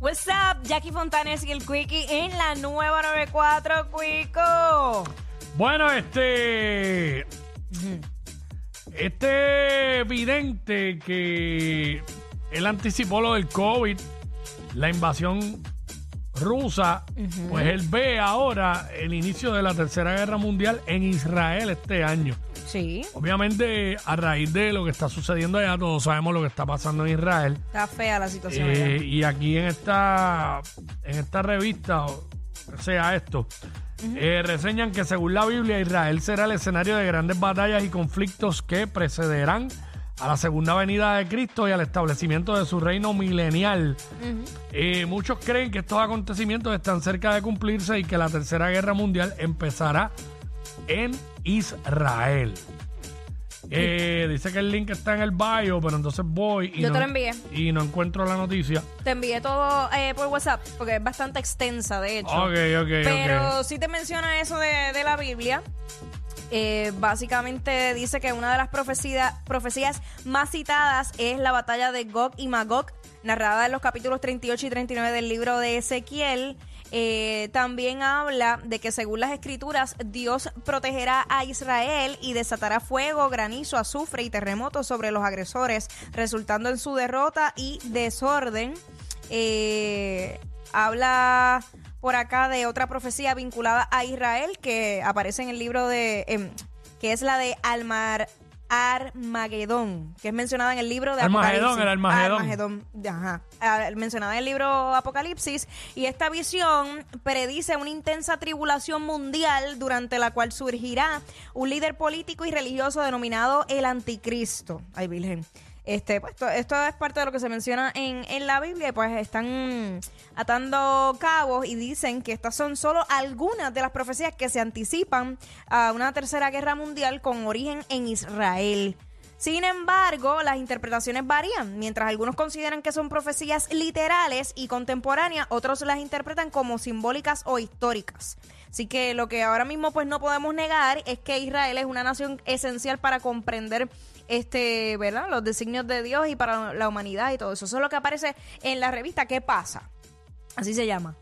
What's up, Jackie Fontanes y el Quickie en la nueva 94, Quico. Bueno, este. Este evidente que él anticipó lo del COVID, la invasión rusa, pues él ve ahora el inicio de la Tercera Guerra Mundial en Israel este año. Sí, Obviamente, a raíz de lo que está sucediendo allá, todos sabemos lo que está pasando en Israel. está fea la situación. Eh, allá. y aquí en esta, en esta revista, o sea esto, eh, reseñan que según la Biblia, Israel será el escenario de grandes batallas y conflictos que precederán a la segunda venida de Cristo y al establecimiento de su reino milenial. Eh, muchos creen que estos acontecimientos están cerca de cumplirse y que la tercera guerra mundial empezará en Israel. Eh, dice que el link está en el bio, pero entonces voy y, Yo no, te lo envié. y no encuentro la noticia. Te envié todo eh, por WhatsApp porque es bastante extensa, de hecho. Ok, ok, Pero ok. sí te menciona eso de, de la Biblia. Eh, básicamente dice que una de las profecías, profecías más citadas es la batalla de Gog y Magog, narrada en los capítulos 38 y 39 del libro de Ezequiel. Eh, también habla de que según las escrituras Dios protegerá a Israel y desatará fuego, granizo, azufre y terremotos sobre los agresores, resultando en su derrota y desorden. Eh, habla por acá de otra profecía vinculada a Israel que aparece en el libro de em, que es la de Almar Armagedón, que es mencionada en el libro de Armagedón, Apocalipsis. el Armagedón. Armagedón, ajá. Ah, mencionada en el libro Apocalipsis y esta visión predice una intensa tribulación mundial durante la cual surgirá un líder político y religioso denominado el anticristo. Ay, Virgen. Este, pues, esto, es parte de lo que se menciona en, en la Biblia y pues están atando cabos y dicen que estas son solo algunas de las profecías que se anticipan a una tercera guerra mundial con origen en Israel. Sin embargo, las interpretaciones varían. Mientras algunos consideran que son profecías literales y contemporáneas, otros las interpretan como simbólicas o históricas. Así que lo que ahora mismo pues no podemos negar es que Israel es una nación esencial para comprender este, ¿verdad? Los designios de Dios y para la humanidad y todo eso. Eso es lo que aparece en la revista ¿Qué pasa? Así se llama.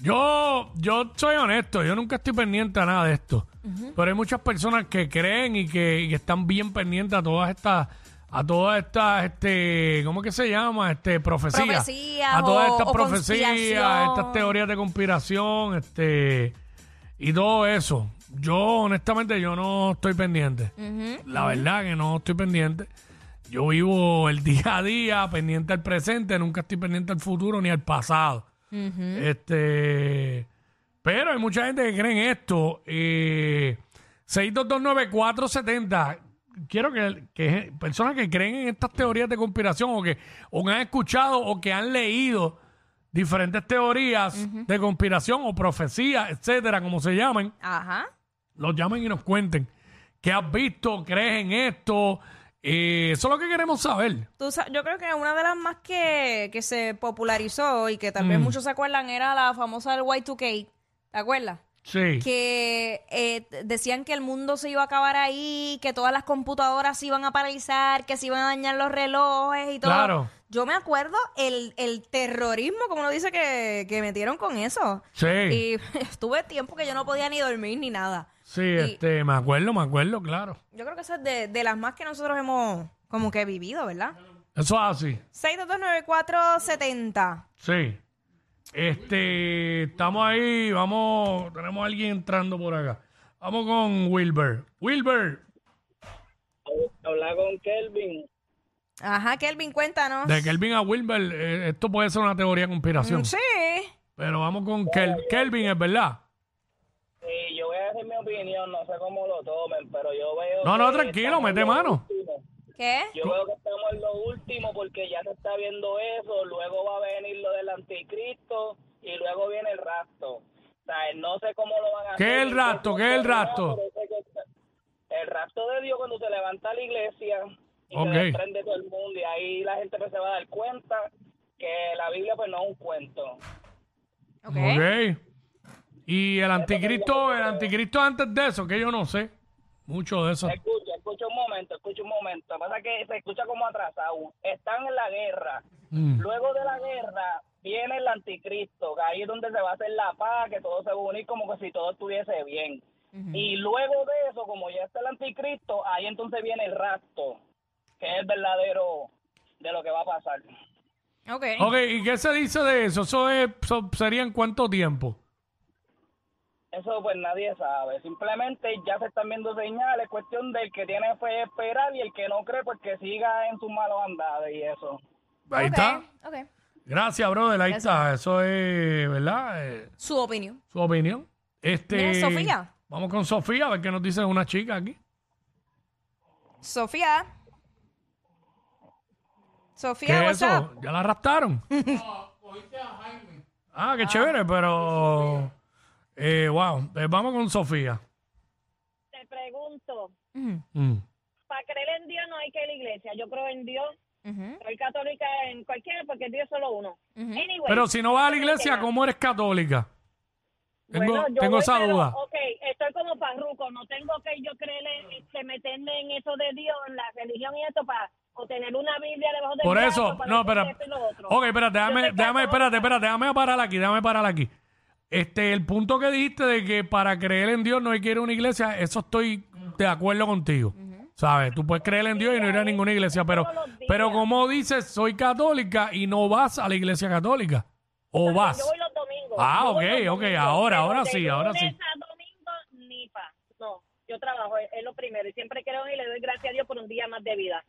Yo, yo soy honesto, yo nunca estoy pendiente a nada de esto. Pero hay muchas personas que creen y que, y que están bien pendientes a todas estas, a todas estas, este, ¿cómo que se llama? Este, profecías. Profecías a todas o- estas o profecías, estas teorías de conspiración, este, y todo eso. Yo, honestamente, yo no estoy pendiente. La verdad que no estoy pendiente. Yo vivo el día a día, pendiente al presente, nunca estoy pendiente al futuro ni al pasado. Este, pero hay mucha gente que cree en esto. Eh, 6229470. Quiero que, que personas que creen en estas teorías de conspiración o que o han escuchado o que han leído diferentes teorías de conspiración o profecías, etcétera, como se llamen, Ajá. los llamen y nos cuenten qué has visto, crees en esto. Eh, eso es lo que queremos saber. Tú sa- yo creo que una de las más que, que se popularizó y que tal vez muchos se acuerdan era la famosa del Y2K. ¿Te acuerdas? Sí. que eh, t- decían que el mundo se iba a acabar ahí, que todas las computadoras se iban a paralizar, que se iban a dañar los relojes y todo. Claro. Yo me acuerdo el, el terrorismo, como uno dice, que, que metieron con eso. Sí. Y estuve tiempo que yo no podía ni dormir ni nada. Sí, Y- este, me acuerdo, me acuerdo, claro. Yo creo que esa es de, de las más que nosotros hemos como que vivido, ¿verdad? Eso es así. 6229470. Sí. Este, estamos ahí, vamos, tenemos a alguien entrando por acá. Vamos con Wilber. Wilber, Hablar con Kelvin. Ajá, Kelvin, cuéntanos. de Kelvin a Wilber, eh, esto puede ser una teoría de conspiración. Mm, Sí. Pero vamos con Kel- Kelvin, ¿es verdad? Y yo voy a decir mi opinión, no sé cómo lo tomen, pero yo veo. No, no, que tranquilo, estamos en mete lo mano. último. ¿Qué? Yo veo que estamos en lo último porque ya se está viendo eso, luego va a venir lo del anticristo y luego viene el rapto. O sea, no sé cómo lo van a ¿Qué hacer. es el rapto? ¿Qué es el rapto? Pero sé que está- El rapto de Dios cuando se levanta la iglesia y Ok. se desprende todo el ahí la gente pues, se va a dar cuenta que la Biblia pues no es un cuento. Ok. Ok. Y el anticristo, el anticristo antes de eso, que yo no sé. Mucho de eso. Escucha, escucha. un momento, escucha un momento. Pasa que se escucha como atrasado. Están en la guerra. Mm. Luego de la guerra viene el anticristo, que ahí es donde se va a hacer la paz, que todo se va a unir como que si todo estuviese bien. Y luego de eso, como ya está el anticristo, ahí entonces viene el rapto, que es el verdadero de lo que va a pasar. Ok. Ok, ¿y qué se dice de eso? ¿Eso, es, eso sería en cuánto tiempo? Eso pues nadie sabe. Simplemente ya se están viendo señales, cuestión del que tiene fe esperar y el que no cree pues que siga en sus malos andados y eso. Ahí está. ok. Gracias, brother. Ahí Gracias. está. Eso es, ¿verdad? Eh, Su opinión. su opinión. Este, Mira, Sofía. Vamos con Sofía a ver qué nos dice una chica aquí. Sofía. ¿Qué Sofía, es WhatsApp. eso? ¿Ya la arrastraron? ah, qué chévere, pero... Eh, wow. Eh, vamos con Sofía. Te pregunto, Ujú, Mm. para creer en Dios no hay que ir a la iglesia. Yo creo en Dios, ujú, soy católica en cualquiera porque Dios es solo uno. ujú. Anyway, Pero si no vas a la iglesia. ¿cómo eres católica? Tengo, Bueno, yo tengo voy, esa pero, duda. Ok, estoy como parruco, no tengo que yo creer, en- este, meterme en eso de Dios, en la religión y esto para o tener una Biblia debajo del Por brazo eso, para no, espera. esto y lo otro. Ok, espérate, Yo déjame, déjame, espérate, espérate, déjame parar aquí, déjame parar aquí. Este, el punto que dijiste de que para creer en Dios no hay que ir a una iglesia, eso estoy de acuerdo contigo. ¿Sabes? Tú puedes creer en Dios y no ir a ninguna iglesia, pero, todos los días. pero como dices, soy católica y no vas a la iglesia católica. ¿O Yo vas? voy los domingos. Ah, yo voy ok, los ok, domingos, ahora, pero ahora de sí, ahora sí. lunes a domingo, ni pa. No, yo trabajo, es, es lo primero. Y siempre creo y le doy gracias a Dios por un día más de vida.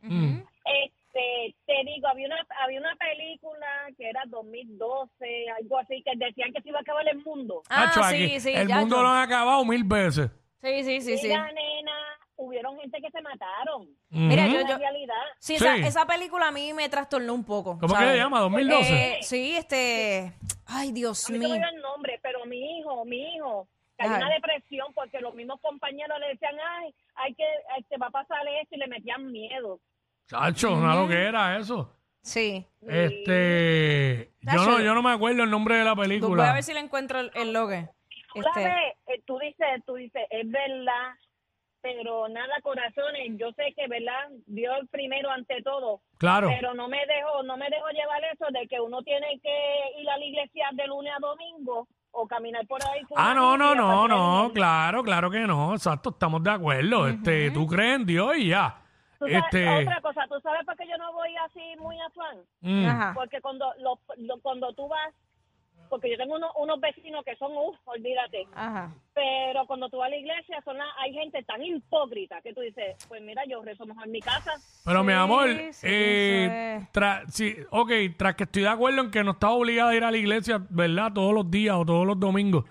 Este, te digo, había una, había una película que era 2012, algo así, que decían que se iba a acabar el mundo. Ah, sí, aquí, sí, el ya, mundo yo- lo han acabado mil veces. Sí, sí, sí, sí. Mira, nena, hubieron gente que se mataron. Mira, yo, yo, realidad. sí, esa, Sí. esa película a mí me trastornó un poco. ¿Cómo que ¿sabes? le llama? ¿2012? Eh, sí, este. Ay, Dios A mí no mío. me dio el nombre, pero mi hijo, mi hijo, cayó en Ay. una depresión porque los mismos compañeros le decían, ay, hay que, te va a pasar esto y le metían miedo. Chacho, una lo que era eso. Sí. Este, yo no, yo no me acuerdo el nombre de la Voy a película. ver si le encuentro el, el logo. Tú Este, eh, tú dices, tú dices, es verdad, pero nada, corazones, yo sé que, ¿verdad? Dios primero ante todo, Claro. pero no me dejo, no me dejo llevar eso de que uno tiene que ir a la iglesia de lunes a domingo o caminar por ahí. Ah, no, no, no, no, claro, claro que no, exacto, estamos de acuerdo. Este, tú crees en Dios y ya. Tú sabes- Este, Otra cosa, ¿tú sabes por qué yo no voy así muy afán? mm, Ajá. Porque cuando lo, lo- cuando tú vas, porque yo tengo unos, unos vecinos que son, uff, olvídate, Ajá. pero cuando tú vas a la iglesia son la- hay gente tan hipócrita que tú dices, pues mira, yo rezo mejor en mi casa. pero mi amor, sí, eh, tra- sí, ok, tras que estoy de acuerdo en que no estás obligada a ir a la iglesia, ¿verdad? Todos los días o todos los domingos,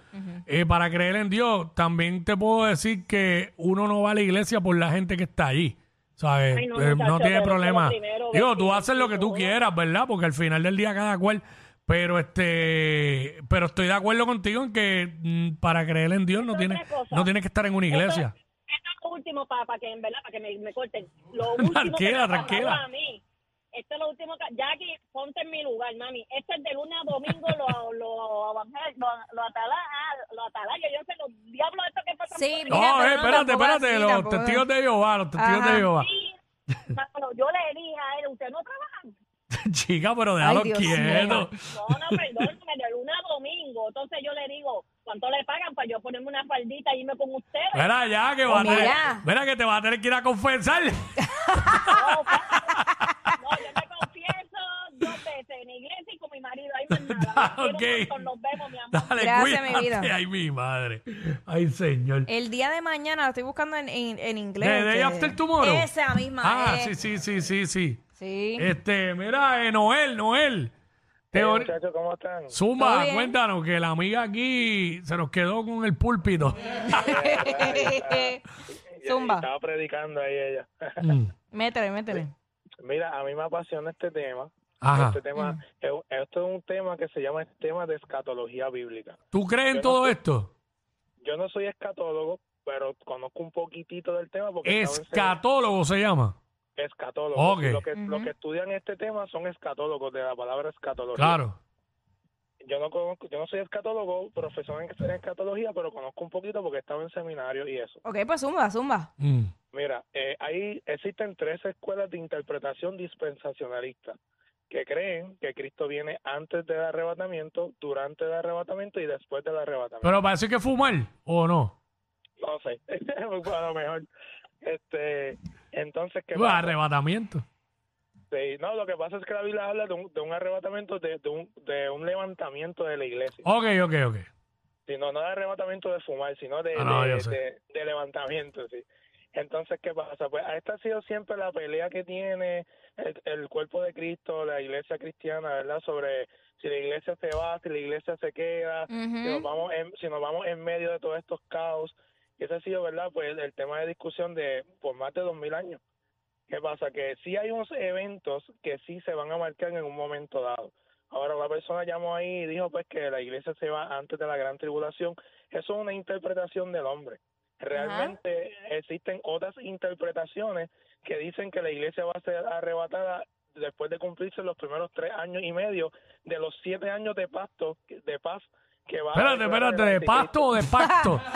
eh, para creer en Dios, también te puedo decir que uno no va a la iglesia por la gente que está allí. ¿Sabes? Ay, no, Eh, no tiene problema. primero, Digo, tú haces lo que tú uno. quieras, ¿verdad? Porque al final del día cada cual. Pero este, pero estoy de acuerdo contigo en que mm, para creer en Dios no Otra tienes, cosa. no tienes que estar en una iglesia. Esto, esto es lo último para que, en verdad, para que me, me corten. Lo último Tranquila, que me ha pasado tranquila. A mí. Esto es lo último que... Jackie, ponte en mi lugar, mami. Esto es de lunes a domingo, lo, lo, evangel- lo, lo, atala, ah, lo atalaya. Yo no sé, los diablos estos que pasan Sí, por No, eh, no, espérate, tampoco espérate, así, los tampoco. testigos de Jehová, los testigos Ajá. de Jehová. ahí. Mano, yo le dije a él, ¿usted no trabaja? Chica, pero déjalo Dios quieto. No, no, perdóname, de lunes a domingo. Entonces yo le digo, ¿cuánto le pagan para yo ponerme una faldita y irme con ustedes? Mira ya que va a Mira. tener, mira que te va a tener que ir a confesar. No, Ok. Nos vemos, mi amor. Dale, Gracias, mi cuídate. vida. Ay, mi madre. Ay, señor. El día de mañana lo estoy buscando en, en, en inglés. ¿De Day este, After Tomorrow? Esa misma. Ah, eh. sí, sí, sí, sí, sí. Sí. Este, mira, eh, Noel, Noel. Hey, muchachos, ¿cómo están? ¿Todo Zumba, cuéntanos que la amiga aquí se nos quedó con el púlpito. Zumba. Estaba predicando ahí ella. Mm. Métele, métele. Mira, a mí me apasiona este tema. Ajá. Este tema, es- esto es un tema que se llama el tema de escatología bíblica. ¿Tú crees en Yo todo esto? Yo no soy escatólogo, pero conozco un poquitito del tema porque Escatólogo se llama. escatólogo. Ok. Y Lo que, lo Ujú. que estudian este tema son escatólogos de la palabra escatología. Claro. Yo no conozco, yo no soy escatólogo, profesor en en escatología, pero conozco un poquito porque estaba en seminario y eso. Ok, pues zumba, zumba. Mm. Mira, eh, ahí existen tres escuelas de interpretación dispensacionalista que creen que Cristo viene antes del arrebatamiento, durante el arrebatamiento y después del arrebatamiento. Pero parece que fumar, ¿o no? No sé, a lo mejor. Este, entonces, ¿qué pasa? arrebatamiento. Sí, no, lo que pasa es que la Biblia habla de un, de un arrebatamiento, de, de un, de un levantamiento de la iglesia. Ok, ok, ok. sino no de arrebatamiento de fumar, sino de, Ah, no, de- de levantamiento, sí. Entonces, ¿qué pasa? Pues esta ha sido siempre la pelea que tiene el, el cuerpo de Cristo, la iglesia cristiana, ¿verdad? Sobre si la iglesia se va, si la iglesia se queda, si, nos vamos en, si nos vamos en medio de todos estos caos. Y ese ha sido, ¿verdad? Pues el tema de discusión de por más de dos mil años. ¿Qué pasa? Que sí hay unos eventos que sí se van a marcar en un momento dado. Ahora, una persona llamó ahí y dijo pues que la iglesia se va antes de la gran tribulación. Eso es una interpretación del hombre. Realmente existen otras interpretaciones que dicen que la iglesia va a ser arrebatada después de cumplirse los primeros tres años y medio de los siete años de pacto, de paz que va a Espérate, haber espérate, ¿de anticristo. pasto o de pacto?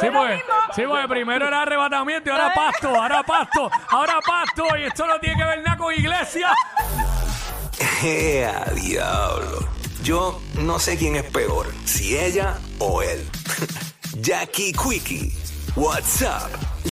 Sí, porque, sí, porque primero era arrebatamiento y ahora pasto, ahora pasto, ahora pasto, y esto no tiene que ver nada con iglesia. ¡Ea, diablo! Yo no sé quién es peor, si ella o él. Jackie Quickie, what's up?